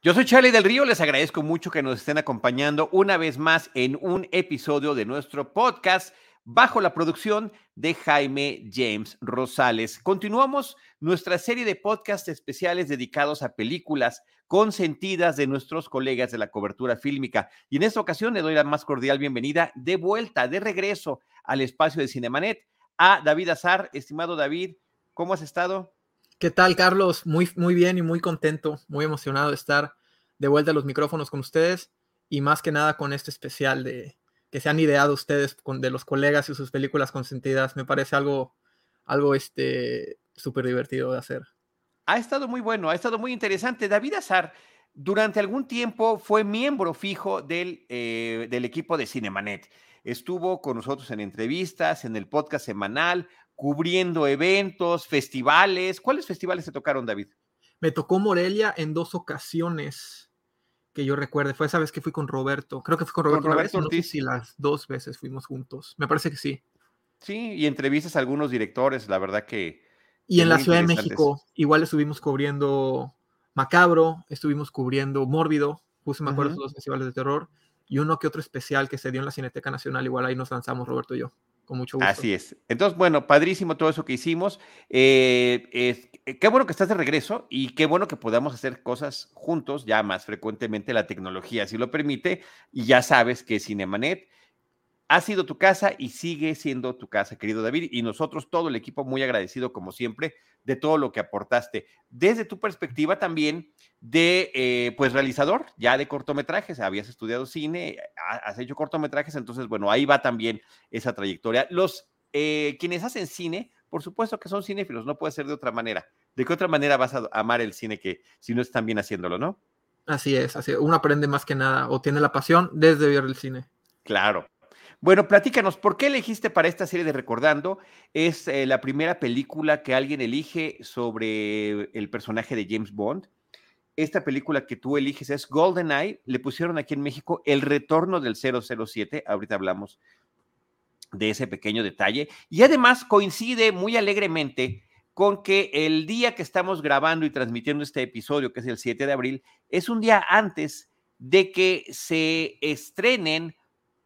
Yo soy Charlie del Río, les agradezco mucho que nos estén acompañando una vez más en un episodio de nuestro podcast bajo la producción de Jaime James Rosales. Continuamos nuestra serie de podcasts especiales dedicados a películas consentidas de nuestros colegas de la cobertura fílmica. Y en esta ocasión le doy la más cordial bienvenida de vuelta, de regreso al espacio de Cinemanet, a David Azar. Estimado David, ¿cómo has estado? ¿Qué tal, Carlos? Muy, muy bien y muy contento, muy emocionado de estar de vuelta a los micrófonos con ustedes y más que nada con este especial de que se han ideado ustedes de los colegas y sus películas consentidas. Me parece algo, algo este, súper divertido de hacer. Ha estado muy bueno, ha estado muy interesante. David Azar, durante algún tiempo fue miembro fijo del, eh, del equipo de Cinemanet. Estuvo con nosotros en entrevistas, en el podcast semanal, cubriendo eventos, festivales. ¿Cuáles festivales te tocaron, David? Me tocó Morelia en dos ocasiones que yo recuerde. Fue esa vez que fui con Roberto. Creo que fui con Roberto, ¿Con Roberto una vez, Ortiz? No sé si las dos veces fuimos juntos. Me parece que sí. Sí, y entrevistas a algunos directores, la verdad que... Y en la Ciudad de. México, igual estuvimos cubriendo Macabro, estuvimos cubriendo Mórbido, justo me acuerdo de los festivales de terror, y uno que otro especial que se dio en la Cineteca Nacional, igual ahí nos lanzamos Roberto y yo, con mucho gusto. Así es. Entonces, bueno, padrísimo todo eso que hicimos. Eh, eh, qué bueno que estás de regreso y qué bueno que podamos hacer cosas juntos ya más frecuentemente. La tecnología así lo permite y ya sabes que Cinemanet ha sido tu casa y sigue siendo tu casa, querido David. Y nosotros, todo el equipo, muy agradecido, como siempre, de todo lo que aportaste. Desde tu perspectiva también de, eh, pues, realizador, ya de cortometrajes. Habías estudiado cine, ha- has hecho cortometrajes, entonces, bueno, ahí va también esa trayectoria. Los eh, quienes hacen cine, por supuesto que son cinéfilos, no puede ser de otra manera. ¿De qué otra manera vas a amar el cine que si no están bien haciéndolo, no? Así es, así es. Uno aprende más que nada, o tiene la pasión desde ver el cine. Claro. Bueno, platícanos, ¿por qué elegiste para esta serie de Recordando? Es eh, la primera película que alguien elige sobre el personaje de James Bond. Esta película que tú eliges es GoldenEye. Le pusieron aquí en México El Retorno del 007. Ahorita hablamos de ese pequeño detalle. Y además coincide muy alegremente con que el día que estamos grabando y transmitiendo este episodio, que es el 7 de abril, es un día antes de que se estrenen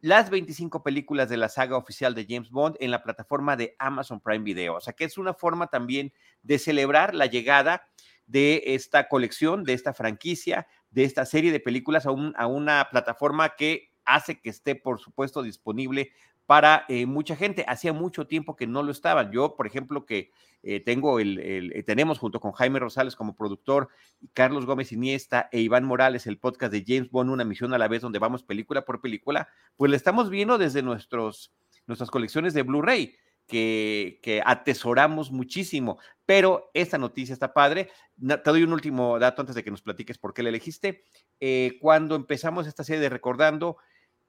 las 25 películas de la saga oficial de James Bond en la plataforma de Amazon Prime Video. O sea que es una forma también de celebrar la llegada de esta colección, de esta franquicia, de esta serie de películas a, un, a una plataforma que hace que esté, por supuesto, disponible para eh, mucha gente. Hacía mucho tiempo que no lo estaban. Yo, por ejemplo, que eh, tengo el, eh, tenemos junto con Jaime Rosales como productor, Carlos Gómez Iniesta e Iván Morales el podcast de James Bond, una misión a la vez, donde vamos película por película, pues la estamos viendo desde nuestros, nuestras colecciones de Blu-ray. Que, que, atesoramos muchísimo, pero esta noticia está padre. Te doy un último dato antes de que nos platiques por qué la elegiste. Eh, cuando empezamos esta serie de Recordando,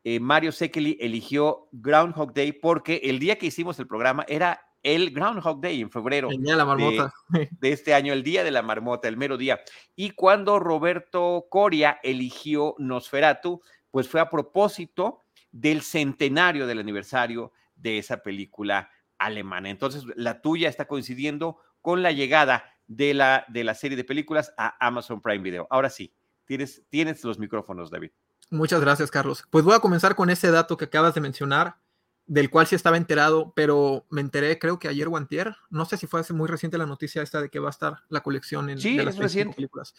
eh, Mario Sekeli eligió Groundhog Day porque el día que hicimos el programa era el Groundhog Day en febrero. El día de la marmota. De, de, este año, el día de la marmota, el mero día. Y cuando Roberto Coria eligió Nosferatu, pues fue a propósito del centenario del aniversario de esa película alemana. Entonces, la tuya está coincidiendo con la llegada de la, de la serie de películas a Amazon Prime Video. Ahora sí, tienes, tienes los micrófonos, David. Muchas gracias, Carlos. Pues voy a comenzar con ese dato que acabas de mencionar, del cual sí estaba enterado, pero me enteré creo que ayer o antier, no sé si fue hace muy reciente la noticia esta de que va a estar la colección en, sí, de las películas.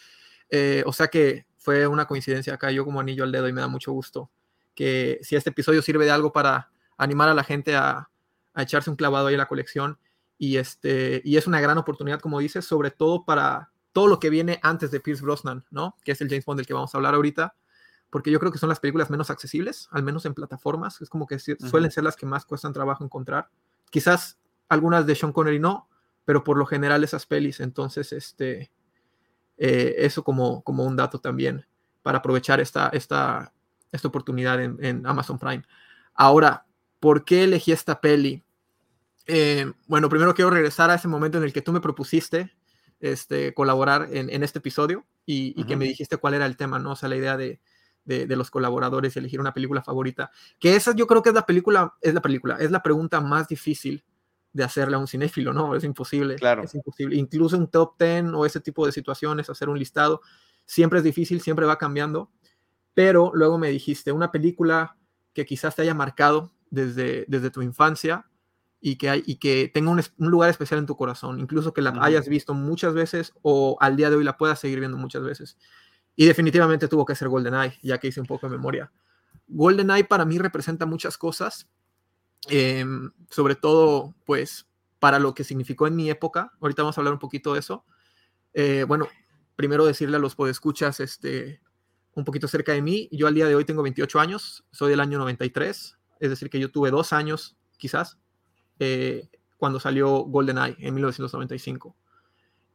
Eh, o sea que fue una coincidencia acá, yo como anillo al dedo y me da mucho gusto que si este episodio sirve de algo para animar a la gente a, a echarse un clavado ahí en la colección y, este, y es una gran oportunidad, como dices, sobre todo para todo lo que viene antes de Pierce Brosnan, ¿no? Que es el James Bond del que vamos a hablar ahorita porque yo creo que son las películas menos accesibles, al menos en plataformas, es como que suelen ser las que más cuestan trabajo encontrar. Quizás algunas de Sean Connery no, pero por lo general esas pelis, entonces, este, eh, eso como, como un dato también para aprovechar esta, esta, esta oportunidad en, Amazon Prime. Ahora, ¿por qué elegí esta peli? Eh, bueno, primero quiero regresar a ese momento en el que tú me propusiste este, colaborar en, este episodio y, que me dijiste cuál era el tema, ¿no? O sea, la idea de, de, los colaboradores y elegir una película favorita. Que esa yo creo que es la película, es la película, es la pregunta más difícil de hacerle a un cinéfilo, ¿no? Es imposible. Claro. Es imposible. Incluso un top 10 o ese tipo de situaciones, hacer un listado, siempre es difícil, siempre va cambiando. Pero luego me dijiste, una película que quizás te haya marcado desde, desde tu infancia y que, hay, y que tenga un, lugar especial en tu corazón, incluso que la hayas visto muchas veces o al día de hoy la puedas seguir viendo muchas veces. Y definitivamente tuvo que ser GoldenEye, ya que hice un poco de memoria. GoldenEye para mí representa muchas cosas, em, sobre todo, pues, para lo que significó en mi época. Ahorita vamos a hablar un poquito de eso. Eh, bueno, primero decirle a los podescuchas, este, un poquito cerca de mí. Yo al día de hoy tengo 28 años, soy del año 93, es decir, que yo tuve dos años, quizás, eh, cuando salió GoldenEye en 1995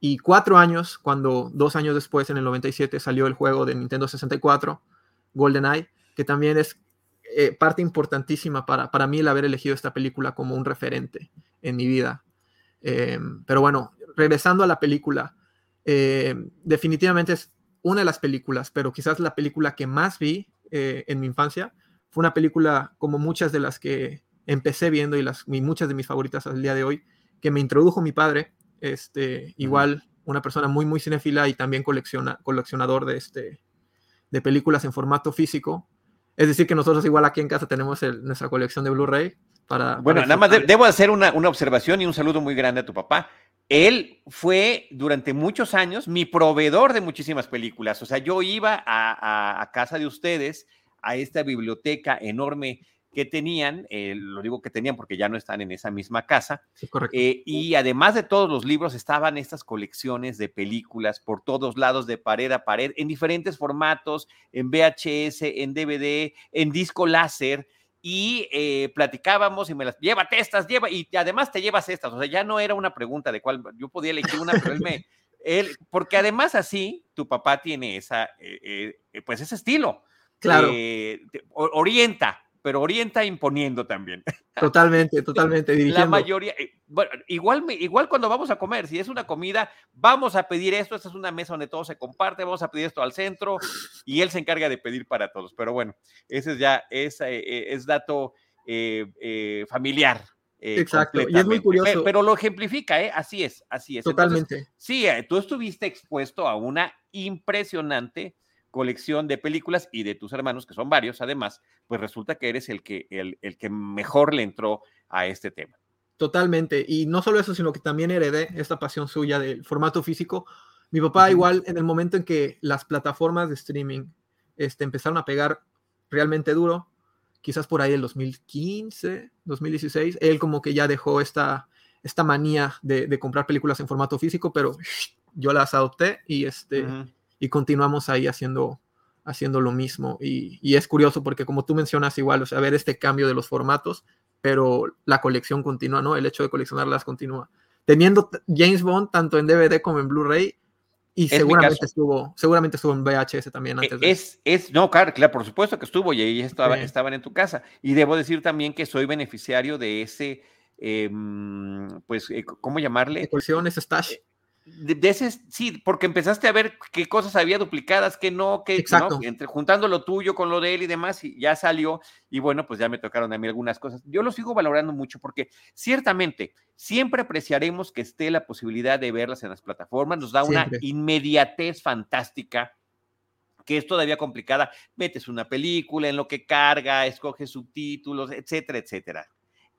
y cuatro años, cuando dos años después, en el 97, salió el juego de Nintendo 64, GoldenEye, que también es eh, parte importantísima para, para mí el haber elegido esta película como un referente en mi vida. Em, pero bueno, regresando a la película, em, definitivamente es una de las películas, pero quizás la película que más vi eh, en mi infancia. Fue una película como muchas de las que empecé viendo y, las, y muchas de mis favoritas al día de hoy, que me introdujo mi padre este, igual una persona muy, muy cinéfila y también colecciona, coleccionador de, este, de películas en formato físico. Es decir, que nosotros igual aquí en casa tenemos nuestra colección de Blu-ray para... Bueno, nada más debo hacer una, una, observación y un saludo muy grande a tu papá. Él fue durante muchos años mi proveedor de muchísimas películas. O sea, yo iba a, a, a casa de ustedes, a esta biblioteca enorme que tenían, eh, lo digo que tenían porque ya no están en esa misma casa, eh, y además de todos los libros estaban estas colecciones de películas por todos lados, de pared a pared, en diferentes formatos, en VHS, en DVD, en disco láser, y eh, platicábamos y me las, llévate estas, lleva, y además te llevas estas, o sea, ya no era una pregunta de cuál, yo podía elegir una, pero él me, él, porque además así, tu papá tiene esa, pues ese estilo. Claro. orienta, pero orienta imponiendo también. Totalmente, totalmente. Dirigiendo. La mayoría, eh, bueno, igual, igual cuando vamos a comer, si es una comida, vamos a pedir esto, esta es una mesa donde todo se comparte, vamos a pedir esto al centro y él se encarga de pedir para todos. Pero bueno, ese es ya, es, eh, eh, es dato familiar. Exacto, y es muy curioso. Pero, lo ejemplifica, ¿eh? Así es, así es. Totalmente. sí, tú estuviste expuesto a una impresionante colección de películas y de tus hermanos, que son varios además, pues resulta que eres el que, el, que mejor le entró a este tema. Totalmente. Y no solo eso, sino que también heredé esta pasión suya del formato físico. Mi papá igual en el momento en que las plataformas de streaming este, empezaron a pegar realmente duro, quizás por ahí el 2015, 2016, él como que ya dejó esta, esta manía de, comprar películas en formato físico, pero yo las adopté y este y continuamos ahí haciendo, haciendo lo mismo. Y, es curioso porque como tú mencionas igual, o sea, ver este cambio de los formatos, pero la colección continúa, ¿no? El hecho de coleccionarlas continúa. Teniendo James Bond tanto en DVD como en Blu-ray, y seguramente estuvo, seguramente estuvo en VHS también e, antes. Es, es, no, claro, claro, por supuesto que estuvo y ahí estaba, estaban en tu casa. Y debo decir también que soy beneficiario de ese, em, pues, eh, ¿cómo llamarle? Colección, ese stash. De, ese, sí, porque empezaste a ver qué cosas había duplicadas, qué no, qué no, entre juntando lo tuyo con lo de él y demás, y ya salió, y bueno, pues ya me tocaron a mí algunas cosas. Yo lo sigo valorando mucho porque ciertamente siempre apreciaremos que esté la posibilidad de verlas en las plataformas, nos da una inmediatez fantástica que es todavía complicada. Metes una película en lo que carga, escoges subtítulos, etcétera, etcétera.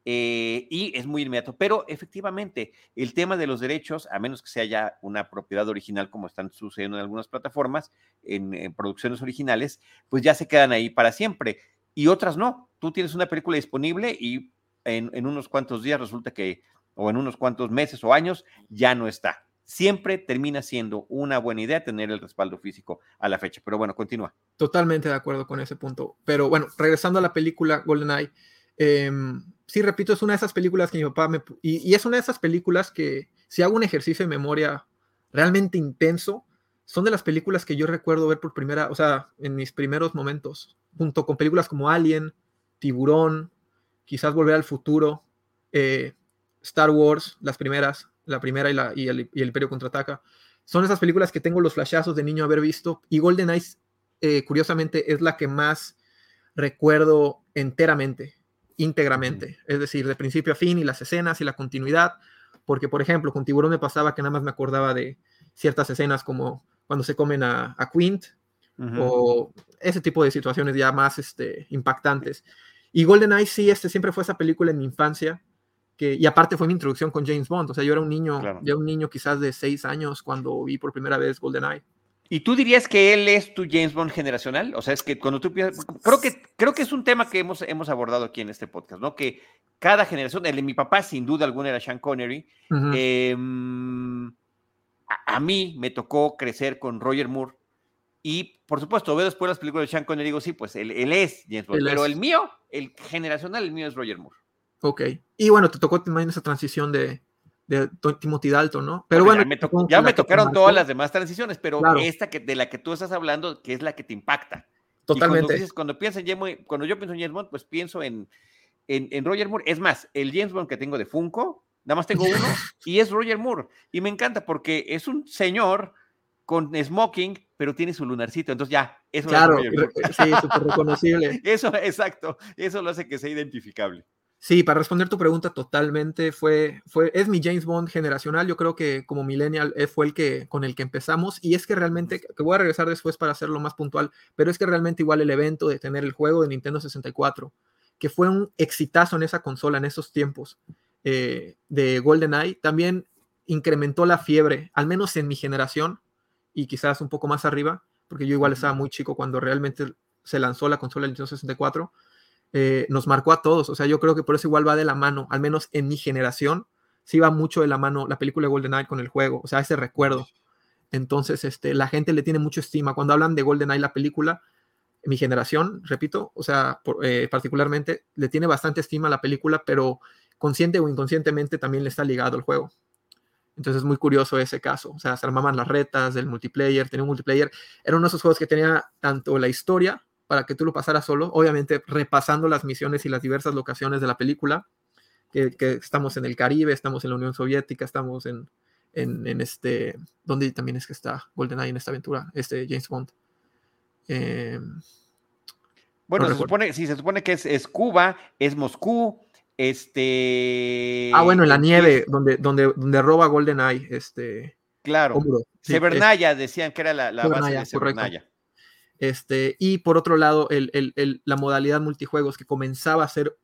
Eh, y es muy inmediato. Pero efectivamente, el tema de los derechos, a menos que sea ya una propiedad original, como están sucediendo en algunas plataformas, en, producciones originales, pues ya se quedan ahí para siempre. Y otras no. Tú tienes una película disponible y en, unos cuantos días resulta que, o en unos cuantos meses o años, ya no está. Siempre termina siendo una buena idea tener el respaldo físico a la fecha. Pero bueno, continúa. Totalmente de acuerdo con ese punto. Pero bueno, regresando a la película GoldenEye, eh, sí, repito, es una de esas películas que mi papá me... Y, es una de esas películas que si hago un ejercicio de memoria realmente intenso, son de las películas que yo recuerdo ver por primera, o sea, en mis primeros momentos. junto con películas como Alien, Tiburón, quizás Volver al Futuro, eh, Star Wars, las primeras, la primera y, la, y, el, y el Imperio Contraataca. Son esas películas que tengo los flashazos de niño haber visto. Y Golden Eyes, eh, curiosamente, es la que más recuerdo enteramente, íntegramente. Es decir, de principio a fin y las escenas y la continuidad. Porque, por ejemplo, con Tiburón me pasaba que nada más me acordaba de ciertas escenas como cuando se comen a, a Quint o ese tipo de situaciones ya más este, impactantes. Y Golden Eyes sí, este siempre fue esa película en mi infancia y aparte fue mi introducción con James Bond, o sea, yo era un niño, ya un niño quizás de seis años cuando vi por primera vez GoldenEye. ¿Y tú dirías que él es tu James Bond generacional? O sea, es que cuando tú piensas, creo que, creo que es un tema que hemos, hemos abordado aquí en este podcast, ¿no? Que cada generación, el de mi papá sin duda alguna era Sean Connery, em, a, mí me tocó crecer con Roger Moore y por supuesto veo después las películas de Sean Connery y digo, sí, pues él, él es James Bond, pero el mío, el generacional, el mío es Roger Moore. Ok. Y bueno, te tocó también esa transición de, de Timothy Dalton, ¿no? Pero bueno, ya me, tocaron todas las demás transiciones, pero esta que, de la que tú estás hablando, que es la que te impacta. Totalmente. cuando, piensas en cuando yo pienso en James Bond, pues pienso en, en, Roger Moore. Es más, el James Bond que tengo de Funko, nada más tengo uno, y es Roger Moore. Y me encanta porque es un señor con smoking, pero tiene su lunarcito, entonces ya, eso claro, sí, súper reconocible. eso, exacto, eso lo hace que sea identificable. Sí, para responder tu pregunta totalmente, fue, fue, es mi James Bond generacional. Yo creo que como millennial eh, fue el que con el que empezamos. Y es que realmente, que voy a regresar después para hacerlo más puntual, pero es que realmente igual el evento de tener el juego de Nintendo 64, que fue un exitazo en esa consola en esos tiempos eh, de GoldenEye, también incrementó la fiebre, al menos en mi generación y quizás un poco más arriba, porque yo igual estaba muy chico cuando realmente se lanzó la consola de Nintendo 64 eh, nos marcó a todos. O sea, yo creo que por eso igual va de la mano, al menos en mi generación, sí va mucho de la mano la película de GoldenEye con el juego, o sea, ese recuerdo. Entonces, este, la gente le tiene mucho estima. Cuando hablan de GoldenEye, la película, mi generación, repito, o sea, eh, particularmente, le tiene bastante estima la película, pero consciente o inconscientemente también le está ligado el juego. Entonces es muy curioso ese caso. O sea, se armaban las retas del multiplayer, tenía un multiplayer. Era uno de esos juegos que tenía tanto la historia para que tú lo pasaras solo, obviamente repasando las misiones y las diversas locaciones de la película, que, estamos en el Caribe, estamos en la Unión Soviética, estamos en, en, este, ¿dónde también es que está GoldenEye en esta aventura? Este James Bond. Em, bueno, se supone, sí, se supone que es, Cuba, es Moscú, este... Ah, bueno, en la nieve, donde, donde, donde roba GoldenEye, este... Claro, Severnaya, decían que era la, base de Severnaya. Este, y por otro lado, la modalidad multijuegos que comenzaba a ser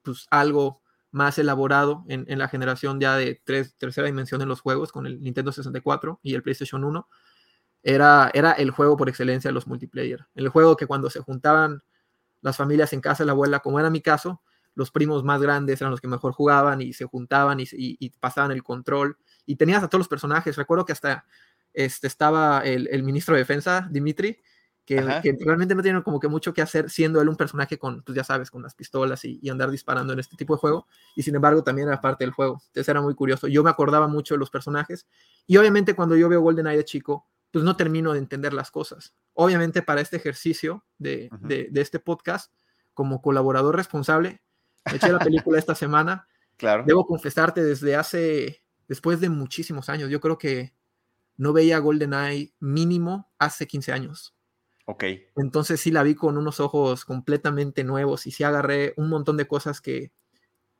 pues, algo más elaborado en, la generación ya de tercera dimensión en los juegos con el Nintendo 64 y el PlayStation 1, era, el juego por excelencia de los multiplayer. El juego que cuando se juntaban las familias en casa de la abuela, como era mi caso, los primos más grandes eran los que mejor jugaban y se juntaban y, pasaban el control. Y tenías a todos los personajes. Recuerdo que hasta este, estaba el, el ministro de Defensa, Dimitri, que, realmente no tiene como que mucho que hacer siendo él un personaje con, pues ya sabes, con las pistolas y, andar disparando en este tipo de juego, y sin embargo también era parte del juego, entonces era muy curioso, yo me acordaba mucho de los personajes, y obviamente cuando yo veo GoldenEye de chico, pues no termino de entender las cosas. Obviamente para este ejercicio de, de, este podcast, como colaborador responsable, eché la película esta semana, claro. debo confesarte desde hace, después de muchísimos años, yo creo que no veía GoldenEye mínimo hace 15 años. Ok. Entonces sí la vi con unos ojos completamente nuevos y sí agarré un montón de cosas que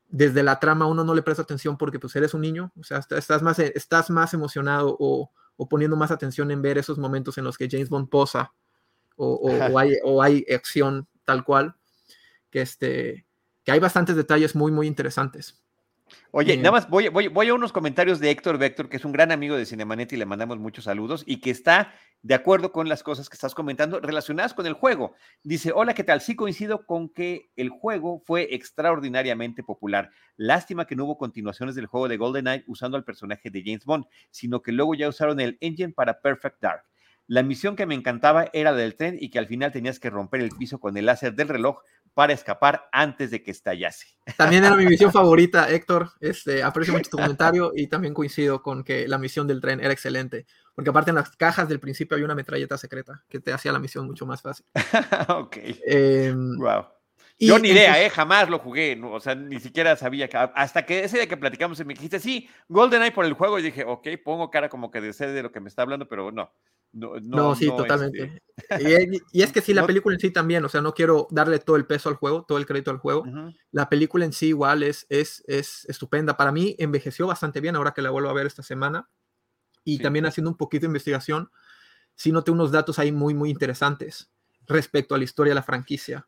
desde la trama uno no le presta atención porque pues eres un niño, o sea, estás más, estás más emocionado o, poniendo más atención en ver esos momentos en los que James Bond posa o, hay, o hay acción tal cual, que, este, que hay bastantes detalles muy, muy interesantes. Oye, eh, nada más voy, voy, voy, a unos comentarios de Héctor Vector, que es un gran amigo de Cinemanet y le mandamos muchos saludos y que está de acuerdo con las cosas que estás comentando relacionadas con el juego. Dice, hola, ¿qué tal? Sí coincido con que el juego fue extraordinariamente popular. Lástima que no hubo continuaciones del juego de GoldenEye usando al personaje de James Bond, sino que luego ya usaron el engine para Perfect Dark. La misión que me encantaba era del tren y que al final tenías que romper el piso con el láser del reloj para escapar antes de que estallase. También era mi misión favorita, Héctor. Este, aprecio mucho tu comentario y también coincido con que la misión del tren era excelente. Porque aparte en las cajas del principio había una metralleta secreta que te hacía la misión mucho más fácil. ok. wow. Em, yo ni idea, ¿eh? Jamás lo jugué, o sea, ni siquiera sabía que, hasta que ese día que platicamos me dijiste, sí, GoldenEye por el juego, y dije, ok, pongo cara como que de ser de lo que me está hablando, pero no. No, no, sí, totalmente. Este y, es que sí, la película en sí también, o sea, no quiero darle todo el peso al juego, todo el crédito al juego. La película en sí igual es, es, es estupenda. Para mí envejeció bastante bien ahora que la vuelvo a ver esta semana. Y también haciendo un poquito de investigación, sí noté unos datos ahí muy, muy interesantes respecto a la historia de la franquicia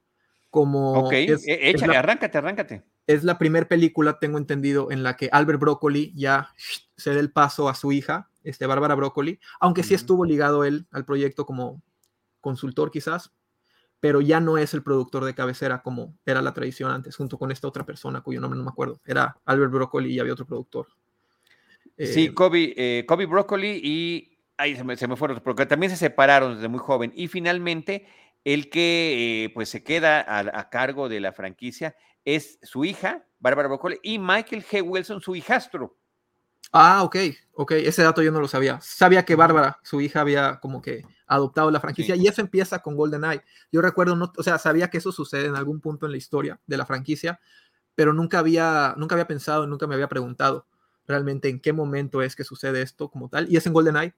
como... Ok, es, e, échale, arráncate, arráncate. Es la primera película, tengo entendido, en la que Albert Broccoli ya se da el paso a su hija, este, Bárbara Broccoli, aunque sí estuvo ligado él al proyecto como consultor quizás, pero ya no es el productor de cabecera como era la tradición antes, junto con esta otra persona cuyo nombre no me acuerdo. Era Albert Broccoli y había otro productor. sí, eh, Kobe, eh, Kobe Broccoli y... Ahí se me, se me fueron, porque también se separaron desde muy joven. Y finalmente el que eh, pues se queda a, cargo de la franquicia es su hija, Bárbara Broccoli, y Michael G. Wilson, su hijastro. Ah, ok, ok, ese dato yo no lo sabía. Sabía que Bárbara, su hija, había como que adoptado la franquicia y eso empieza con GoldenEye. Yo recuerdo, no, o sea, sabía que eso sucede en algún punto en la historia de la franquicia, pero nunca había, nunca había pensado, nunca me había preguntado realmente en qué momento es que sucede esto como tal. Y es en GoldenEye.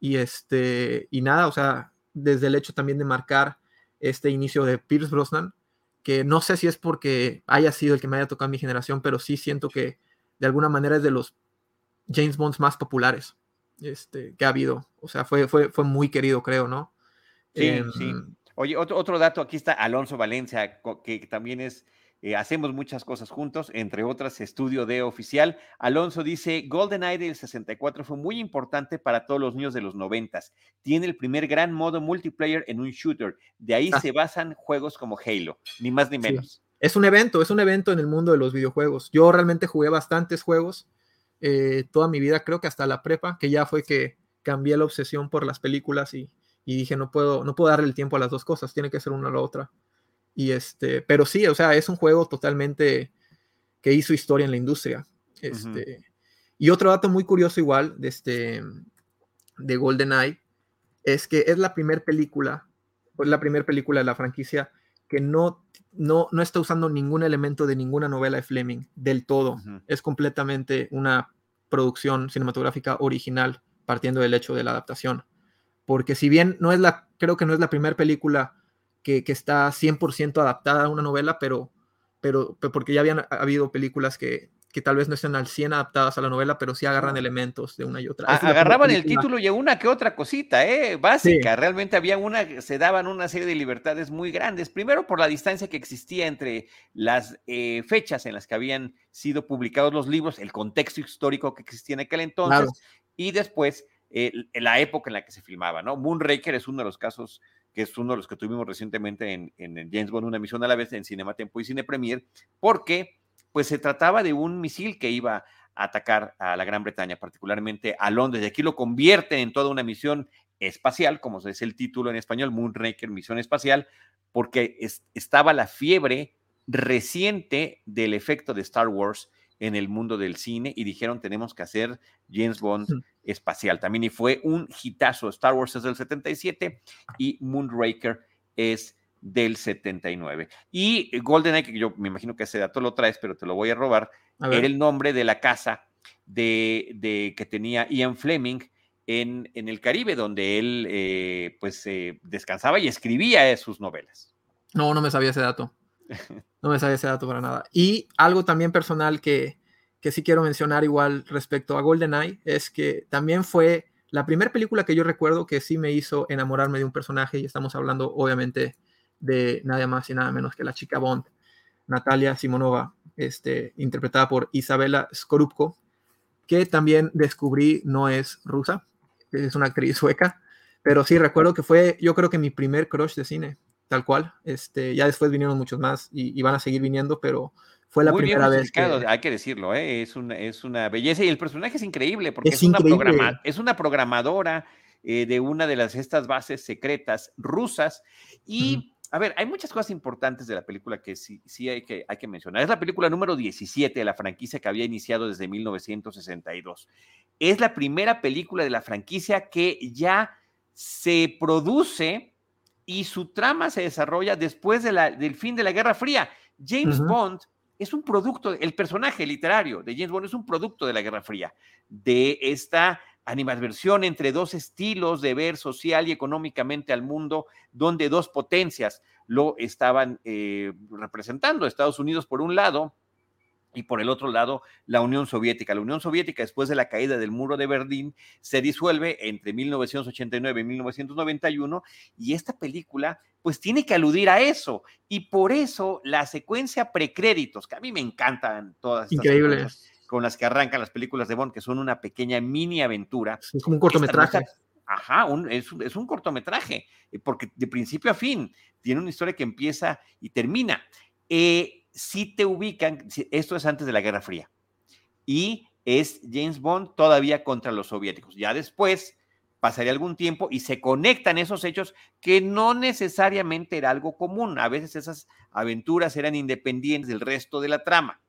Y este, y nada, o sea, desde el hecho también de marcar este inicio de Pierce Brosnan, que no sé si es porque haya sido el que me haya tocado en mi generación, pero sí siento que de alguna manera es de los James Bonds más populares este, que ha habido. O sea, fue, fue, fue muy querido, creo, ¿no? Sí, sí. Em, Oye, otro, otro dato, aquí está Alonso Valencia, que también es eh, hacemos muchas cosas juntos, entre otras Estudio de Oficial. Alonso dice, GoldenEye del 64 fue muy importante para todos los niños de los 90. Tiene el primer gran modo multiplayer en un shooter. De ahí ah. se basan juegos como Halo, ni más ni menos. Es un evento, es un evento en el mundo de los videojuegos. Yo realmente jugué bastantes juegos eh, toda mi vida, creo que hasta la prepa, que ya fue que cambié la obsesión por las películas y, y dije, no puedo, no puedo darle el tiempo a las dos cosas, tiene que ser una o la otra. Y este, pero sí, o sea, es un juego totalmente que hizo historia en la industria. Este, Y otro dato muy curioso igual de, este, de GoldenEye es que es la primera película, es la primera película de la franquicia que no, no, no está usando ningún elemento de ninguna novela de Fleming del todo. Es completamente una producción cinematográfica original partiendo del hecho de la adaptación. Porque si bien no es la, creo que no es la primera película que, está 100% adaptada a una novela, pero, pero, porque ya habían habido películas que, que tal vez no estén al 100 adaptadas a la novela, pero sí agarran elementos de una y otra. agarraban el título y una que otra cosita, ¿eh? Básica. Realmente había una, se daban una serie de libertades muy grandes. Primero por la distancia que existía entre las eh, fechas en las que habían sido publicados los libros, el contexto histórico que existía en aquel entonces, y después eh, la época en la que se filmaba, ¿no? Moonraker es uno de los casos que es uno de los que tuvimos recientemente en, James Bond, una misión a la vez en Cinema Tempo y Cine Premier, porque pues se trataba de un misil que iba a atacar a la Gran Bretaña, particularmente a Londres, y aquí lo convierte en toda una misión espacial, como es el título en español, Moonraker, misión espacial, porque estaba la fiebre reciente del efecto de Star Wars en el mundo del cine y dijeron tenemos que hacer James Bond espacial también y fue un hitazo. Star Wars es del 77 y Moonraker es del 79. Y GoldenEye, que yo me imagino que ese dato lo traes, pero te lo voy a robar, era el nombre de la casa de, de que tenía Ian Fleming en, en, el Caribe, donde él eh, pues eh, descansaba y escribía sus novelas. No, no me sabía ese dato. No me sabía ese dato para nada. Y algo también personal que, que sí quiero mencionar igual respecto a GoldenEye es que también fue la primera película que yo recuerdo que sí me hizo enamorarme de un personaje y estamos hablando obviamente de nada más y nada menos que la chica Bond, Natalia Simonova, este, interpretada por Isabela Skorupko, que también descubrí no es rusa, es una actriz sueca, pero sí recuerdo que fue yo creo que mi primer crush de cine tal cual. Este, ya después vinieron muchos más y, van a seguir viniendo, pero fue la primera vez. Que... Hay que decirlo, ¿eh? es, una, es una belleza y el personaje es increíble porque es, Una, es una programadora eh, de una de las estas bases secretas rusas y a ver, hay muchas cosas importantes de la película que sí, sí hay, que, hay que mencionar. Es la película número 17 de la franquicia que había iniciado desde 1962. Es la primera película de la franquicia que ya se produce y su trama se desarrolla después de la, del fin de la Guerra Fría. James Bond es un producto, el personaje literario de James Bond es un producto de la Guerra Fría, de esta animadversión entre dos estilos de ver social y económicamente al mundo, donde dos potencias lo estaban eh, representando, Estados Unidos por un lado y por el otro lado la Unión Soviética. La Unión Soviética, después de la caída del muro de Berlín, se disuelve entre 1989 y 1991 y esta película pues tiene que aludir a eso y por eso la secuencia precréditos, que a mí me encantan todas estas Increíble con las que arrancan las películas de Bond, que son una pequeña mini aventura. Es como un cortometraje. ajá, es, un cortometraje, eh, porque de principio a fin tiene una historia que empieza y termina. Eh, si te ubican, esto es antes de la Guerra Fría, y es James Bond todavía contra los soviéticos. Ya después pasaría algún tiempo y se conectan esos hechos que no necesariamente era algo común. A veces esas aventuras eran independientes del resto de la trama.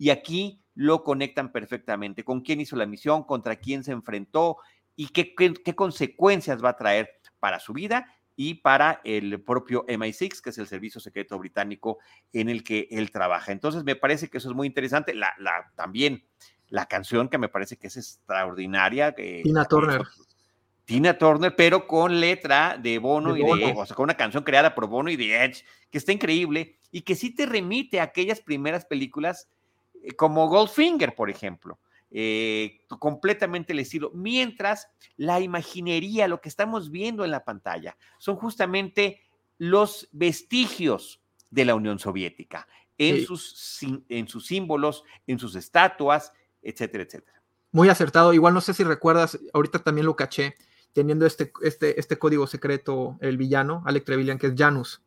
Y aquí lo conectan perfectamente. Con quién hizo la misión, contra quién se enfrentó y qué, qué, consecuencias va a traer para su vida y para el propio MI6, que es el servicio secreto británico en el que él trabaja. Entonces, me parece que eso es muy interesante. La, la, también la canción que me parece que es extraordinaria. Tina Turner. Tina Turner, pero con letra de Bono, y de o sea, con una canción creada por Bono y de Edge, que está increíble y que sí te remite a aquellas primeras películas eh, como Goldfinger, por ejemplo. Eh, completamente el estilo, mientras la imaginería, lo que estamos viendo en la pantalla, son justamente los vestigios de la Unión Soviética, en, sus, en sus símbolos, en sus estatuas, etcétera, etcétera. Muy acertado. Igual no sé si recuerdas, ahorita también lo caché, teniendo este, este, este código secreto, el villano, Alec Trevelyan, que es Janus,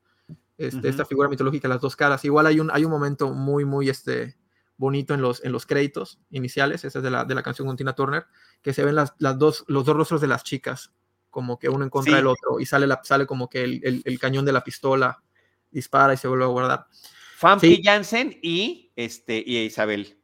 este, esta figura mitológica, las dos caras. Igual hay un, hay un momento muy, muy, este, bonito en los, en los créditos iniciales, esa es de la, de la canción con Tina Turner, que se ven las, las dos, los dos rostros de las chicas, como que uno en contra del otro, y sale, la, sale como que el, el, cañón de la pistola dispara y se vuelve a guardar. Famke Jansen y, este, y Isabel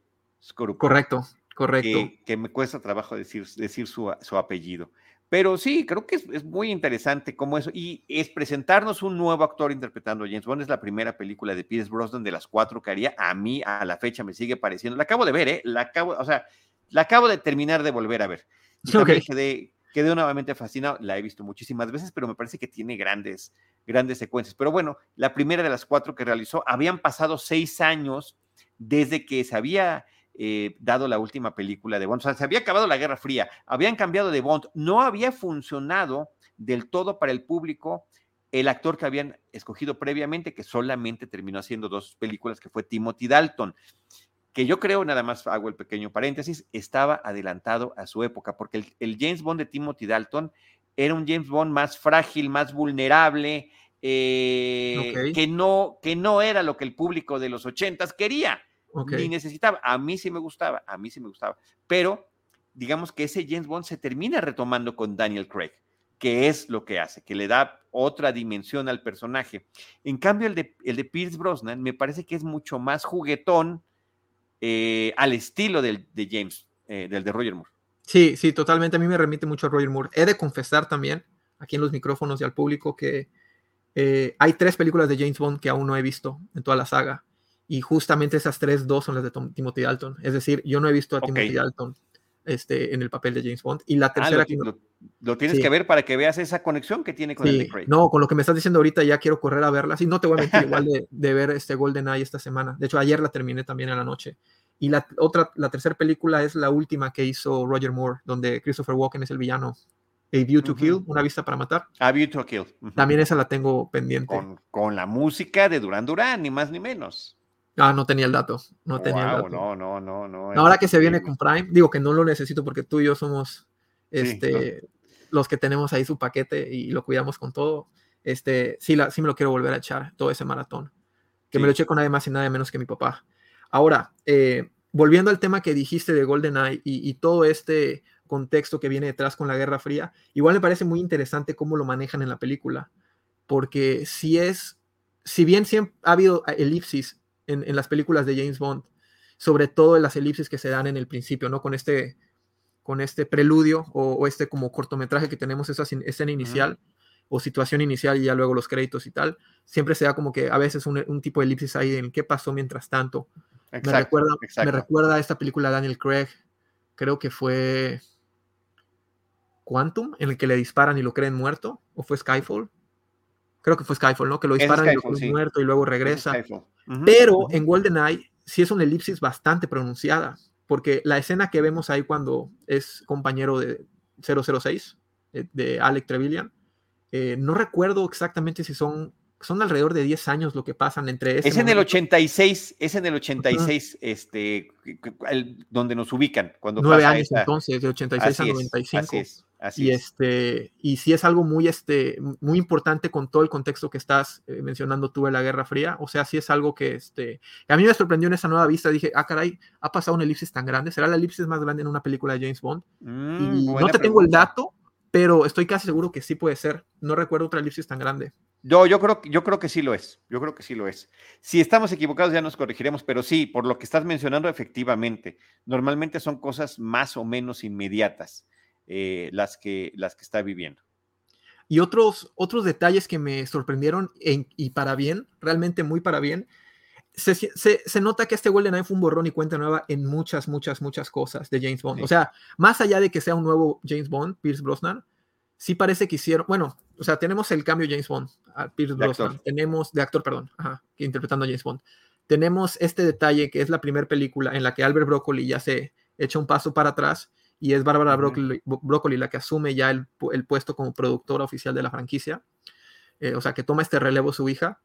Correcto, correcto. Que, que, me cuesta trabajo decir, decir su, su apellido. Pero sí, creo que es, muy interesante cómo eso, y es presentarnos un nuevo actor interpretando a James Bond. Es la primera película de Pierce Brosnan de las cuatro que haría. A mí, a la fecha, me sigue pareciendo. La acabo de ver, ¿eh? La acabo, o sea, la acabo de terminar de volver a ver. Okay. Quedé, quedé nuevamente fascinado. La he visto muchísimas veces, pero me parece que tiene grandes, grandes secuencias. Pero bueno, la primera de las cuatro que realizó, habían pasado seis años desde que se había eh, dado la última película de Bond. O sea, se había acabado la Guerra Fría, habían cambiado de Bond, no había funcionado del todo para el público el actor que habían escogido previamente, que solamente terminó haciendo dos películas, que fue Timothy Dalton, que yo creo, nada más hago el pequeño paréntesis, estaba adelantado a su época, porque el, James Bond de Timothy Dalton era un James Bond más frágil, más vulnerable, eh, que, no, que no era lo que el público de los ochentas quería ni necesitaba. A mí sí me gustaba, a mí sí me gustaba. Pero digamos que ese James Bond se termina retomando con Daniel Craig, que es lo que hace, que le da otra dimensión al personaje. En cambio, el de, el de Pierce Brosnan me parece que es mucho más juguetón eh, al estilo del, de James, eh, del de Roger Moore. Sí, sí, totalmente. A mí me remite mucho a Roger Moore. He de confesar también, aquí en los micrófonos y al público, que eh, hay tres películas de James Bond que aún no he visto en toda la saga. Y justamente esas tres, dos son las de Timothy Dalton. Es decir, yo no he visto a Timothy Dalton este, en el papel de James Bond. Y la ah, tercera... lo, tienes que ver para que veas esa conexión que tiene con el de Craig. No, con lo que me estás diciendo ahorita ya quiero correr a verla. Sí, no te voy a mentir igual de, de ver este Golden Eye esta semana. De hecho, ayer la terminé también en la noche. Y la otra, la tercera película es la última que hizo Roger Moore, donde Christopher Walken es el villano. A View to Kill, Una Vista para Matar. A View to Kill. También esa la tengo pendiente. Con, con, la música de Duran Duran, ni más ni menos. Ah, no tenía el dato. No tenía el dato. No, no, no, no. Ahora que se viene con Prime, digo que no lo necesito porque tú y yo somos este, los que tenemos ahí su paquete y lo cuidamos con todo. Este, sí, la, sí me lo quiero volver a echar todo ese maratón. Que me lo eché con nadie más y nada menos que mi papá. Ahora, eh, volviendo al tema que dijiste de GoldenEye y, y todo este contexto que viene detrás con la Guerra Fría, igual me parece muy interesante cómo lo manejan en la película, porque si es si bien siempre ha habido elipsis en, en, las películas de James Bond, sobre todo en las elipsis que se dan en el principio, ¿no? Con este, con este preludio o, este como cortometraje que tenemos, esa escena inicial o situación inicial y ya luego los créditos y tal, siempre se da como que a veces un, un tipo de elipsis ahí en qué pasó mientras tanto. Exacto, me, recuerda, me recuerda a esta película de Daniel Craig, creo que fue Quantum, en el que le disparan y lo creen muerto, o fue Skyfall. Creo que fue Skyfall, ¿no? Que lo disparan y lo creen muerto y luego regresa. Pero en GoldenEye sí es una elipsis bastante pronunciada, porque la escena que vemos ahí cuando es compañero de 006, de, de Alec Trevelyan, eh, no recuerdo exactamente si son son alrededor de 10 años lo que pasan entre ese Es en el 86, es en el 86, este, donde nos ubican. Cuando 9 años entonces, de 86 a 95. así es, así y, este, y sí es algo muy, este, muy importante con todo el contexto que estás eh, mencionando tú de la Guerra Fría. O sea, sí es algo que este, a mí me sorprendió en esa nueva vista. Dije, ah, caray, ha pasado una elipsis tan grande. ¿Será la elipsis más grande en una película de James Bond? Mm, y no te tengo el dato, pero estoy casi seguro que sí puede ser. No recuerdo otra elipsis tan grande. Yo, yo, creo, yo creo que sí lo es. Yo creo que sí lo es. Si estamos equivocados ya nos corregiremos, pero sí, por lo que estás mencionando, efectivamente, normalmente son cosas más o menos inmediatas eh, las, que, las que está viviendo. Y otros, otros detalles que me sorprendieron y para bien, realmente muy para bien, se, se, nota que este GoldenEye fue un borrón y cuenta nueva en muchas, muchas, muchas cosas de James Bond. O sea, más allá de que sea un nuevo James Bond, Pierce Brosnan, sí parece que hicieron, bueno, o sea, tenemos el cambio James Bond, a Pierce Brosnan, tenemos, de actor, perdón, ajá, interpretando a James Bond. Tenemos este detalle que es la primera película en la que Albert Broccoli ya se echa un paso para atrás y es Bárbara Broccoli, la que asume ya el, puesto como productora oficial de la franquicia. Eh, o sea, que toma este relevo su hija.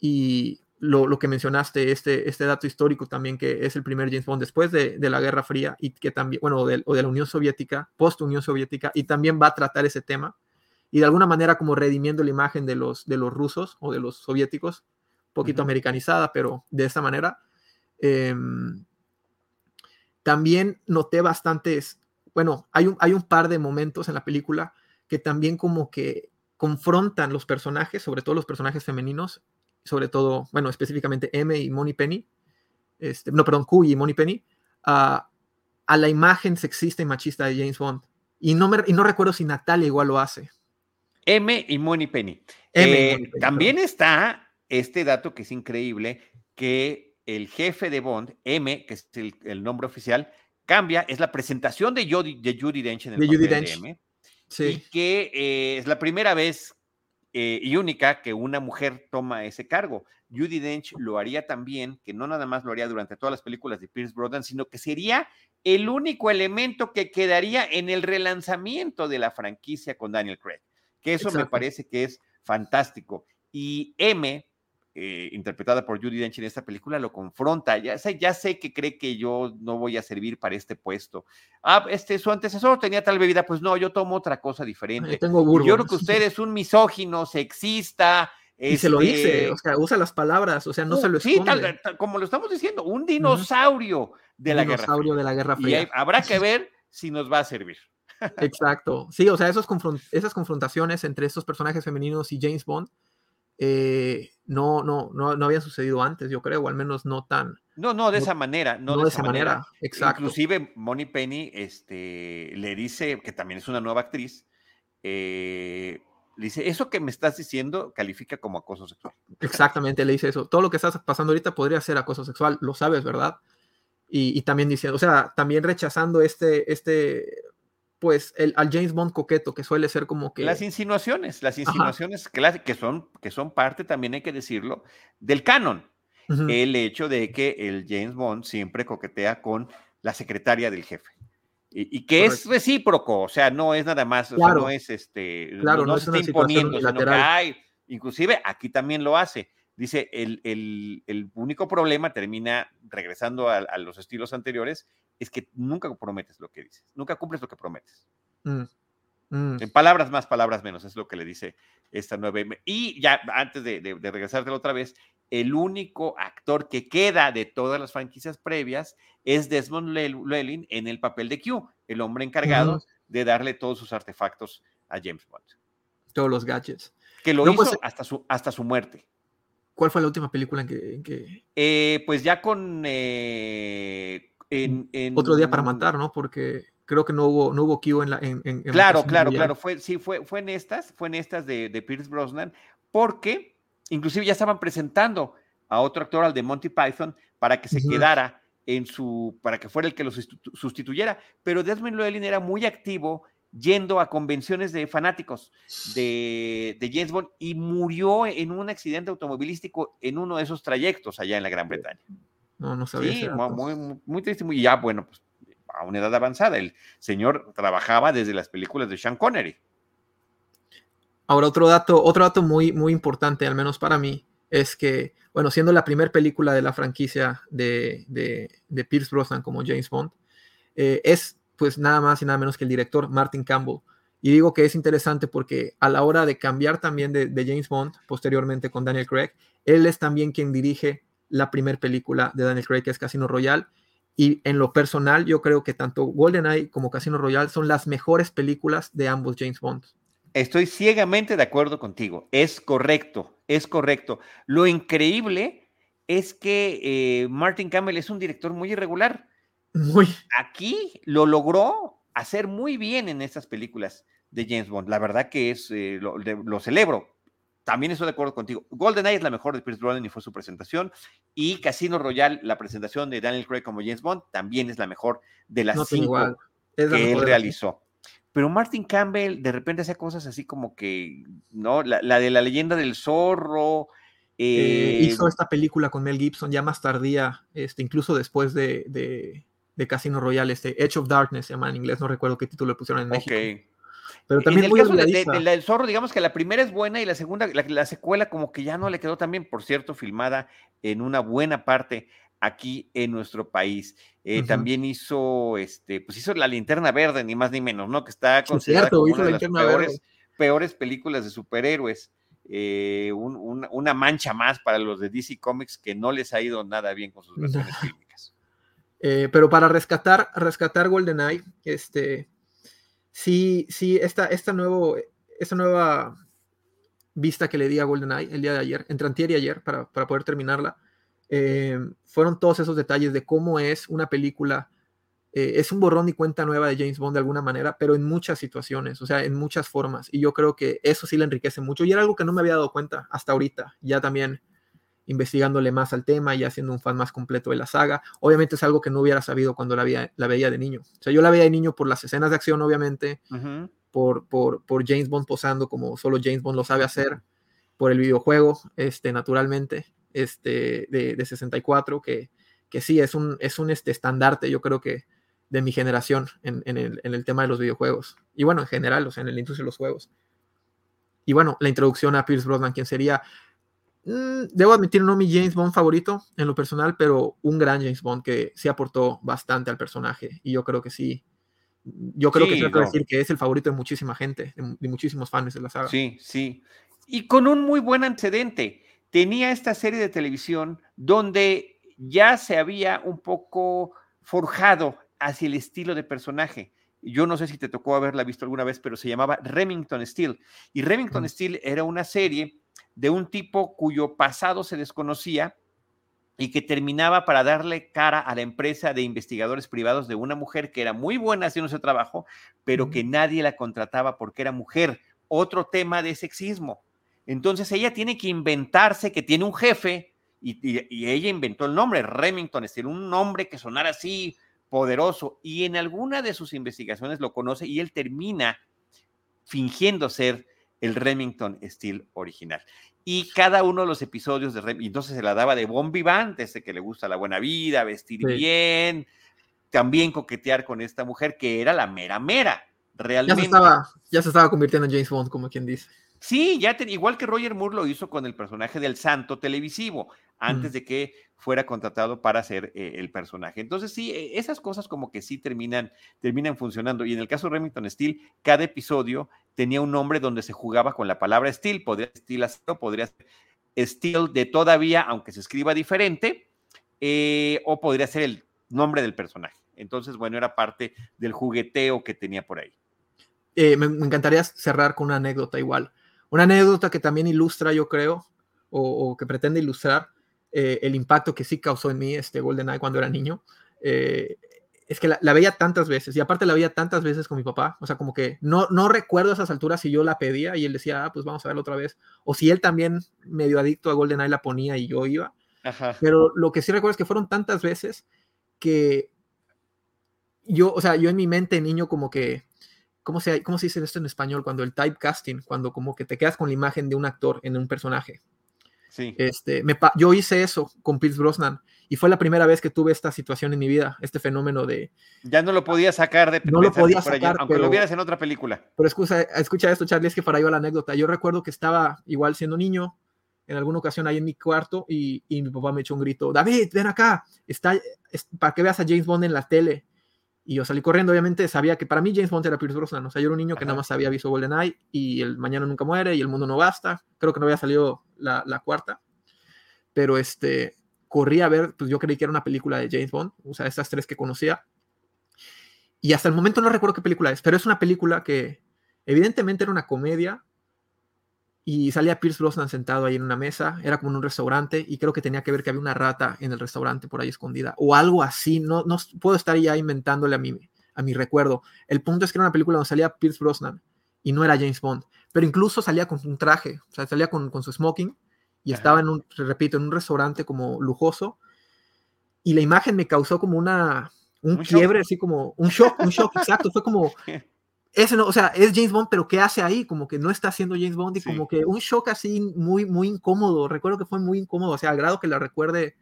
Y lo, que mencionaste, este, este dato histórico también, que es el primer James Bond después de, la Guerra Fría y que también, bueno, o de, la Unión Soviética, post-Unión Soviética, y también va a tratar ese tema y de alguna manera como redimiendo la imagen de los, de los rusos o de los soviéticos, un poquito americanizada, pero de esa manera. Em, también noté bastantes, bueno, hay un, hay un par de momentos en la película que también como que confrontan los personajes, sobre todo los personajes femeninos, sobre todo, bueno, específicamente M y Money Penny, este, no, perdón, Q y Money Penny, a, a la imagen sexista y machista de James Bond. Y no, me, y no recuerdo si Natalia igual lo hace. M y Money Penny. Eh, también está este dato que es increíble, que el jefe de Bond, M, que es el, nombre oficial, cambia, es la presentación de Judy, de Judy Dench en el de Judy Dench. M, sí. y que eh, es la primera vez eh, y única que una mujer toma ese cargo. Judy Dench lo haría también, que no nada más lo haría durante todas las películas de Pierce Brosnan, sino que sería el único elemento que quedaría en el relanzamiento de la franquicia con Daniel Craig, que eso me parece que es fantástico. Y M, eh, interpretada por Judy Dench en esta película, lo confronta. Ya sé, ya sé que cree que yo no voy a servir para este puesto. Ah, este, su antecesor tenía tal bebida, pues no, yo tomo otra cosa diferente. Yo, tengo yo creo que usted es un misógino, sexista. Y se lo dice, este o sea, usa las palabras, o sea, no se lo esconde. Sí, como lo estamos diciendo, un dinosaurio de la guerra. de la Guerra Fría. Y habrá que ver si nos va a servir. Exacto. Sí, o sea, esos esas confrontaciones entre estos personajes femeninos y James Bond eh, no, no, no, no había sucedido antes, yo creo, o al menos no tan. No, no, de esa manera. No, de, esa manera. exacto. Inclusive Moni Penny este, le dice, que también es una nueva actriz, eh, le dice, eso que me estás diciendo califica como acoso sexual. Exactamente, le dice eso. Todo lo que estás pasando ahorita podría ser acoso sexual, lo sabes, ¿verdad? Y, y también diciendo, o sea, también rechazando este, este pues el, al James Bond coqueto, que suele ser como que... Las insinuaciones, las insinuaciones que son, que son parte, también hay que decirlo, del canon. El hecho de que el James Bond siempre coquetea con la secretaria del jefe. Y, que es recíproco, o sea, no es nada más, no es este, claro, no, está imponiendo, sino que hay, inclusive aquí también lo hace. Dice, el, el, único problema termina regresando a, a, los estilos anteriores, es que nunca prometes lo que dices, nunca cumples lo que prometes. Mm, mm. En palabras más, palabras menos, es lo que le dice esta nueva. Y ya antes de, de, de regresarte otra vez, el único actor que queda de todas las franquicias previas es Desmond Llewellyn en el papel de Q, el hombre encargado de darle todos sus artefactos a James Bond. Todos los gadgets. Que lo hizo pues, hasta, su, hasta su muerte. ¿Cuál fue la última película en que...? Eh, pues ya con... Eh, en, Otro día para matar, ¿no? Porque creo que no hubo, no hubo Q en la... En, claro, claro, claro. Fue, sí, fue, fue en estas, fue en estas de, de Pierce Brosnan, porque inclusive ya estaban presentando a otro actor, al de Monty Python, para que se quedara en su, para que fuera el que lo sustituyera. Pero Desmond Llewellyn era muy activo yendo a convenciones de fanáticos de, de, James Bond y murió en un accidente automovilístico en uno de esos trayectos allá en la Gran Bretaña. No, no sabía. Sí, muy, muy, triste, muy ya, bueno, pues a una edad avanzada. El señor trabajaba desde las películas de Sean Connery. Ahora, otro dato, otro dato muy, muy importante, al menos para mí, es que, bueno, siendo la primera película de la franquicia de, de, Pierce Brosnan como James Bond, eh, es pues nada más y nada menos que el director Martin Campbell. Y digo que es interesante porque a la hora de cambiar también de, James Bond, posteriormente con Daniel Craig, él es también quien dirige la primera película de Daniel Craig, que es Casino Royale. Y en lo personal, yo creo que tanto GoldenEye como Casino Royale son las mejores películas de ambos James Bond. Estoy ciegamente de acuerdo contigo. Es correcto, es correcto. Lo increíble es que eh, Martin Campbell es un director muy irregular. Muy. Aquí lo logró hacer muy bien en estas películas de James Bond. La verdad que es, eh, lo, celebro. También estoy de acuerdo contigo. GoldenEye es la mejor de Pierce Brosnan y fue su presentación. Y Casino Royale, la presentación de Daniel Craig como James Bond, también es la mejor de las cinco que él realizó. Pero Martin Campbell de repente hacía cosas así como que, ¿no? La, de la leyenda del zorro. Eh, hizo esta película con Mel Gibson ya más tardía, este, incluso después de, de Casino Royale, este Edge of Darkness se llama en inglés, no recuerdo qué título le pusieron en México. Pero también en el caso de, la del zorro, digamos que la primera es buena y la segunda, la, secuela como que ya no le quedó tan bien, por cierto, filmada en una buena parte aquí en nuestro país. Eh, también hizo, este, pues hizo La Linterna Verde, ni más ni menos, ¿no? Que está considerada como una de las peores, peores, películas de superhéroes. Eh, una mancha más para los de DC Comics que no les ha ido nada bien con sus versiones fílmicas. Eh, pero para rescatar, rescatar GoldenEye, este, sí, sí, esta, esta, nuevo, esta nueva vista que le di a GoldenEye el día de ayer, entre antier y ayer, para, para poder terminarla, eh, fueron todos esos detalles de cómo es una película, eh, es un borrón y cuenta nueva de James Bond de alguna manera, pero en muchas situaciones, o sea, en muchas formas. Y yo creo que eso sí le enriquece mucho. Y era algo que no me había dado cuenta hasta ahorita. Ya también investigándole más al tema y haciendo un fan más completo de la saga. Obviamente es algo que no hubiera sabido cuando la, veía, la veía de niño. O sea, yo la veía de niño por las escenas de acción, obviamente, por, por, por, James Bond posando como solo James Bond lo sabe hacer, por el videojuego, este, naturalmente, este, de, de 64, que, que sí, es un, es un este, estandarte, yo creo que de mi generación en, en, el, en el tema de los videojuegos. Y bueno, en general, o sea, en el industria de los juegos. Y bueno, la introducción a Pierce Brosnan, quien sería debo admitir, no mi James Bond favorito en lo personal, pero un gran James Bond que sí aportó bastante al personaje. Y yo creo que sí. Yo creo que se puede decir que es el favorito de muchísima gente, de, muchísimos fans de la saga. Sí, sí. Y con un muy buen antecedente. Tenía esta serie de televisión donde ya se había un poco forjado hacia el estilo de personaje. Yo no sé si te tocó haberla visto alguna vez, pero se llamaba Remington Steel. Y Remington Steel era una serie de un tipo cuyo pasado se desconocía y que terminaba para darle cara a la empresa de investigadores privados de una mujer que era muy buena haciendo ese trabajo, pero que nadie la contrataba porque era mujer. Otro tema de sexismo. Entonces ella tiene que inventarse que tiene un jefe y, ella inventó el nombre, Remington, decir, un nombre que sonara así poderoso. Y en alguna de sus investigaciones lo conoce y él termina fingiendo ser el Remington Steel original. Y cada uno de los episodios de Remington, entonces se la daba de bon vivant, ese que le gusta la buena vida, vestir bien, también coquetear con esta mujer que era la mera mera, realmente. Ya se estaba, ya se estaba convirtiendo en James Bond, como quien dice. Sí, ya igual que Roger Moore lo hizo con el personaje del santo televisivo, antes de que fuera contratado para ser eh, el personaje. Entonces, sí, e, esas cosas como que sí terminan, terminan funcionando. Y en el caso de Remington Steel, cada episodio tenía un nombre donde se jugaba con la palabra Steel, podría ser Steel acero, podría ser Steel de todavía, aunque se escriba diferente, eh, o podría ser el nombre del personaje. Entonces, bueno, era parte del jugueteo que tenía por ahí. Eh, me, encantaría cerrar con una anécdota igual. Una anécdota que también ilustra, yo creo, o, que pretende ilustrar eh, el impacto que sí causó en mí este GoldenEye cuando era niño. Eh, es que la, veía tantas veces y aparte la veía tantas veces con mi papá, o sea, como que no, no recuerdo a esas alturas si yo la pedía y él decía, ah, pues vamos a verla otra vez, o si él también medio adicto a GoldenEye la ponía y yo iba. Pero lo que sí recuerdo es que fueron tantas veces que yo, o sea, yo en mi mente niño como que, ¿cómo se, ¿cómo se dice esto en español? Cuando el typecasting, cuando como que te quedas con la imagen de un actor en un personaje. Sí. Este, me, yo hice eso con Pierce Brosnan y fue la primera vez que tuve esta situación en mi vida, este fenómeno de... Ya no lo podía sacar de... No lo podía sacar, aunque lo vieras en otra película. Pero escucha, escucha esto, Charlie, es que para va la anécdota. Yo recuerdo que estaba igual siendo niño, en alguna ocasión ahí en mi cuarto, y, y mi papá me echó un grito, David, ven acá, está, para que veas a James Bond en la tele. Y yo salí corriendo, obviamente sabía que para mí James Bond era Pierce Brosnan, o sea, yo era un niño que nada más había visto GoldenEye y el Mañana Nunca Muere y El Mundo No Basta, creo que no había salido la, la cuarta, pero este, corrí a ver, pues yo creí que era una película de James Bond, o sea, esas tres que conocía. Y hasta el momento no recuerdo qué película es, pero es una película que evidentemente era una comedia y salía Pierce Brosnan sentado ahí en una mesa, era como en un restaurante y creo que tenía que ver que había una rata en el restaurante por ahí escondida o algo así, no, no puedo estar ya inventándole a mi, a mi recuerdo. El punto es que era una película donde salía Pierce Brosnan y no era James Bond, pero incluso salía con un traje, o sea, salía con, con su smoking y estaba en un, repito, en un restaurante como lujoso y la imagen me causó como una, un, quiebre, así como un shock, un shock, exacto, fue como, ese no, o sea, es James Bond, pero ¿qué hace ahí? Como que no está haciendo James Bond y como que un shock así muy, muy incómodo, recuerdo que fue muy incómodo, o sea, al grado que la recuerde,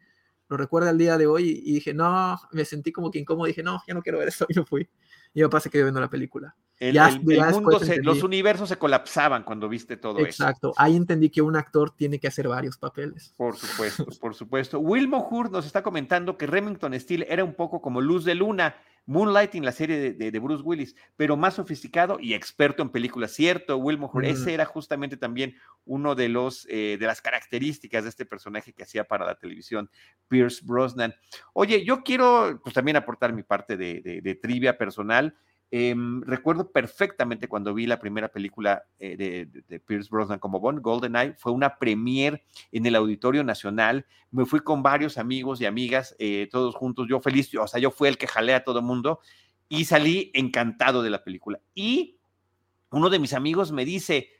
lo recuerde al día de hoy y, dije, no, me sentí como que incómodo, dije, no, ya no quiero ver eso y no fui. Y yo pasé que viendo la película. El, mundo los universos se colapsaban cuando viste todo eso. Exacto, ahí entendí que un actor tiene que hacer varios papeles. Por supuesto, por supuesto. Wilmo Hur nos está comentando que Remington Steele era un poco como Luz de Luna, Moonlighting, la serie de, Bruce Willis, pero más sofisticado y experto en películas. Cierto, Wilmo Hur, ese era justamente también uno de los eh, de las características de este personaje que hacía para la televisión, Pierce Brosnan. Oye, yo quiero pues también aportar mi parte de trivia personal. Em, recuerdo perfectamente cuando vi la primera película eh, de, Pierce Brosnan como Bond, GoldenEye, fue una premiere en el Auditorio Nacional. Me fui con varios amigos y amigas, eh, todos juntos, yo feliz, o sea, yo fui el que jalé a todo mundo y salí encantado de la película. Y uno de mis amigos me dice,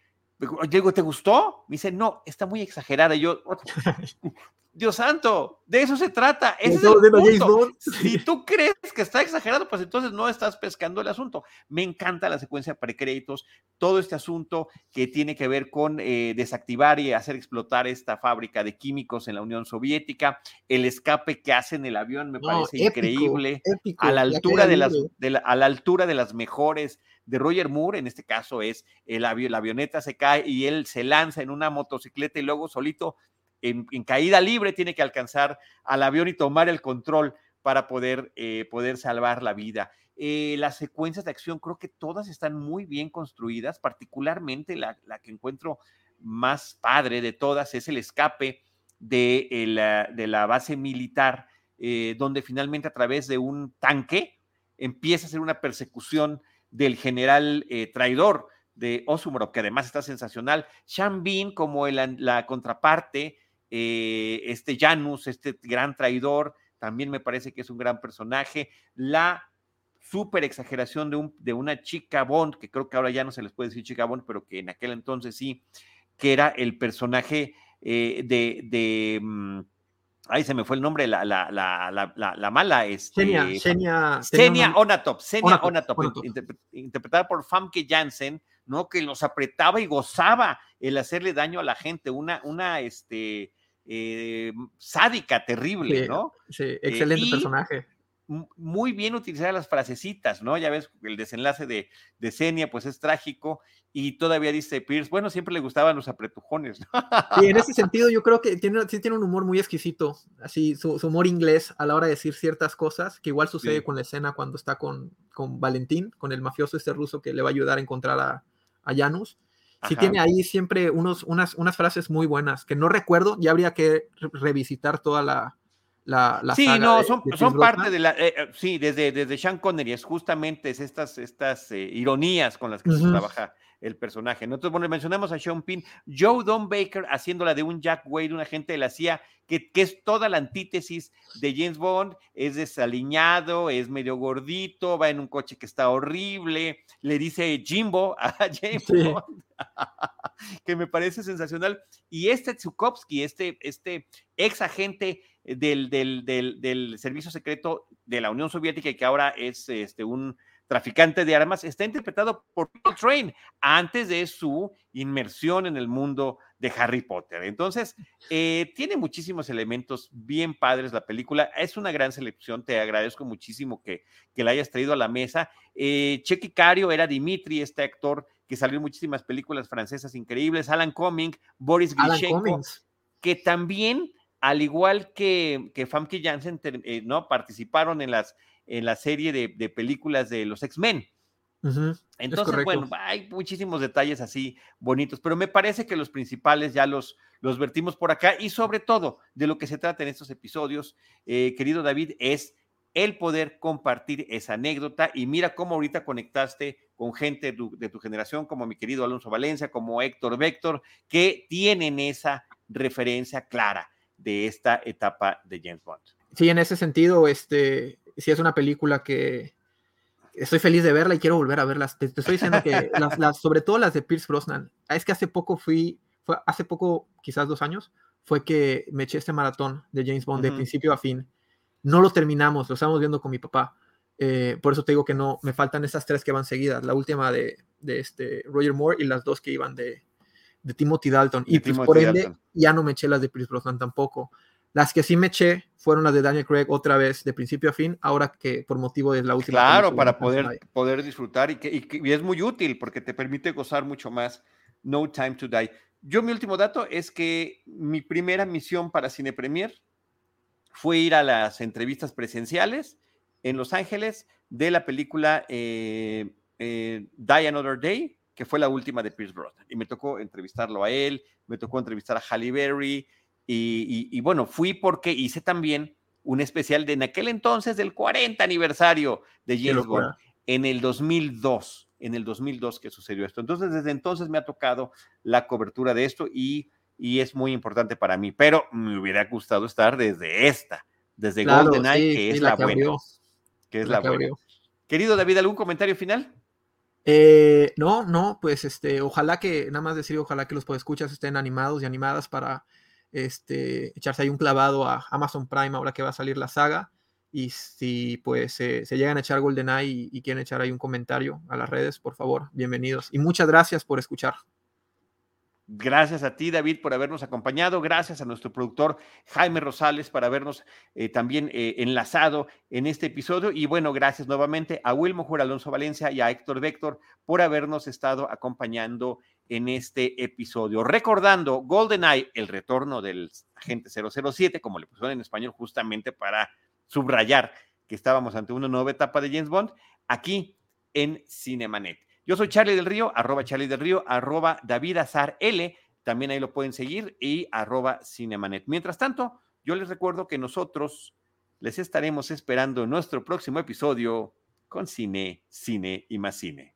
digo, ¿te gustó? Me dice, no, está muy exagerada. Y yo, Dios santo, de eso se trata. Ese es el punto. Si tú crees que está exagerado, pues entonces no estás pescando el asunto. Me encanta la secuencia de precréditos, todo este asunto que tiene que ver con eh, desactivar y hacer explotar esta fábrica de químicos en la Unión Soviética, el escape que hace en el avión me parece increíble, a la altura de las, a la altura de las mejores de Roger Moore, en este caso es el avión, la avioneta se cae y él se lanza en una motocicleta y luego solito en, caída libre tiene que alcanzar al avión y tomar el control para poder, eh, poder salvar la vida. Eh, las secuencias de acción creo que todas están muy bien construidas, particularmente la, que encuentro más padre de todas es el escape de, la, de la base militar, eh, donde finalmente a través de un tanque empieza a ser una persecución del general traidor de Osumorov, que además está sensacional. Sean Bean como la contraparte eh, este Janus, este gran traidor, también me parece que es un gran personaje. La súper exageración de, un, de una chica Bond, que creo que ahora ya no se les puede decir chica Bond, pero que en aquel entonces sí, que era el personaje eh, de, de mm, ahí se me fue el nombre, la, la, la, la, mala, este, Senia, Onatop, Senia Onatop, interpretada por Famke Janssen, ¿no? Que los apretaba y gozaba el hacerle daño a la gente, una, una, este, eh, sádica, terrible, ¿no? Sí, eh, excelente personaje. Muy bien utilizar las frasecitas, ¿no? Ya ves, el desenlace de, de Senia, pues es trágico, y todavía dice Pierce, bueno, siempre le gustaban los apretujones. Y en ese sentido yo creo que tiene, sí tiene un humor muy exquisito, así su, humor inglés a la hora de decir ciertas cosas, que igual sucede con la escena cuando está con, con Valentín, con el mafioso este ruso que le va a ayudar a encontrar a, a Janus sí tiene ahí siempre unos, unas, unas frases muy buenas que no recuerdo, ya habría que revisitar toda la, la, la sí, no, son, son parte de la, eh, eh, sí, desde, desde Sean Connery, es justamente estas, estas eh, ironías con las que se trabaja el personaje. Nosotros, bueno, mencionamos a Sean Penn, Joe Don Baker haciéndola de un Jack Wade, un agente de la CIA, que, que, es toda la antítesis de James Bond, es desaliñado, es medio gordito, va en un coche que está horrible, le dice Jimbo a James Bond, que me parece sensacional. Y este Tsukovsky, este, este ex agente del, del, del, del servicio secreto de la Unión Soviética y que ahora es este, un traficante de armas, está interpretado por Paul Train antes de su inmersión en el mundo de Harry Potter. Entonces, eh, tiene muchísimos elementos bien padres la película. Es una gran selección. Te agradezco muchísimo que, que la hayas traído a la mesa. Eh, Chequi Cario era Dimitri, este actor que salió en muchísimas películas francesas increíbles. Alan Cumming, Boris Grishenko, que también, al igual que, que Famke Janssen, eh, ¿no? participaron en las en la serie de, películas de los X-Men. Entonces, bueno, hay muchísimos detalles así bonitos, pero me parece que los principales ya los, los vertimos por acá y sobre todo de lo que se trata en estos episodios, eh, querido David, es el poder compartir esa anécdota y mira cómo ahorita conectaste con gente de tu, generación, como mi querido Alonso Valencia, como Héctor Vector, que tienen esa referencia clara de esta etapa de James Bond. Sí, en ese sentido, este, sí es una película que estoy feliz de verla y quiero volver a verlas. Te, estoy diciendo que las, sobre todo las de Pierce Brosnan, es que hace poco fui, fue hace poco, quizás dos años, fue que me eché este maratón de James Bond de principio a fin. No lo terminamos, lo estamos viendo con mi papá. Eh, por eso te digo que no, me faltan esas tres que van seguidas. La última de, de este Roger Moore y las dos que iban de, de Timothy Dalton. y pues, por ende, ya no me eché las de Pierce Brosnan tampoco. Las que sí me eché fueron las de Daniel Craig otra vez de principio a fin, ahora que por motivo de la última. Claro, para poder, poder disfrutar y, que, y, es muy útil porque te permite gozar mucho más No Time to Die. Yo mi último dato es que mi primera misión para Cine Premier fue ir a las entrevistas presenciales en Los Ángeles de la película eh, eh, Die Another Day, que fue la última de Pierce Brosnan. Y me tocó entrevistarlo a él, me tocó entrevistar a Halle Berry, y, bueno, fui porque hice también un especial de en aquel entonces del 40 aniversario de James Bond, en el 2002, en el 2002 que sucedió esto. Entonces, desde entonces me ha tocado la cobertura de esto y, y es muy importante para mí, pero me hubiera gustado estar desde esta, desde GoldenEye, que es la, buena. Que es la, buena. Querido David, ¿algún comentario final? Eh, no, no, pues este, ojalá que, nada más decir, ojalá que los podescuchas estén animados y animadas para este, echarse ahí un clavado a Amazon Prime ahora que va a salir la saga. Y si pues se llegan a echar GoldenEye y, quieren echar ahí un comentario a las redes, por favor, bienvenidos. Y muchas gracias por escuchar. Gracias a ti, David, por habernos acompañado. Gracias a nuestro productor Jaime Rosales por habernos eh, también eh, enlazado en este episodio. Y bueno, gracias nuevamente a Wilmo Jura Alonso Valencia y a Héctor Vector por habernos estado acompañando en este episodio. Recordando GoldenEye, el retorno del agente 007, como le pusieron en español, justamente para subrayar que estábamos ante una nueva etapa de James Bond, aquí en Cinemanet. Yo soy Charlie del Río, arroba Charlie del Río, arroba David Azar L, también ahí lo pueden seguir, y arroba Cinemanet. Mientras tanto, yo les recuerdo que nosotros les estaremos esperando en nuestro próximo episodio con Cine, Cine y más Cine.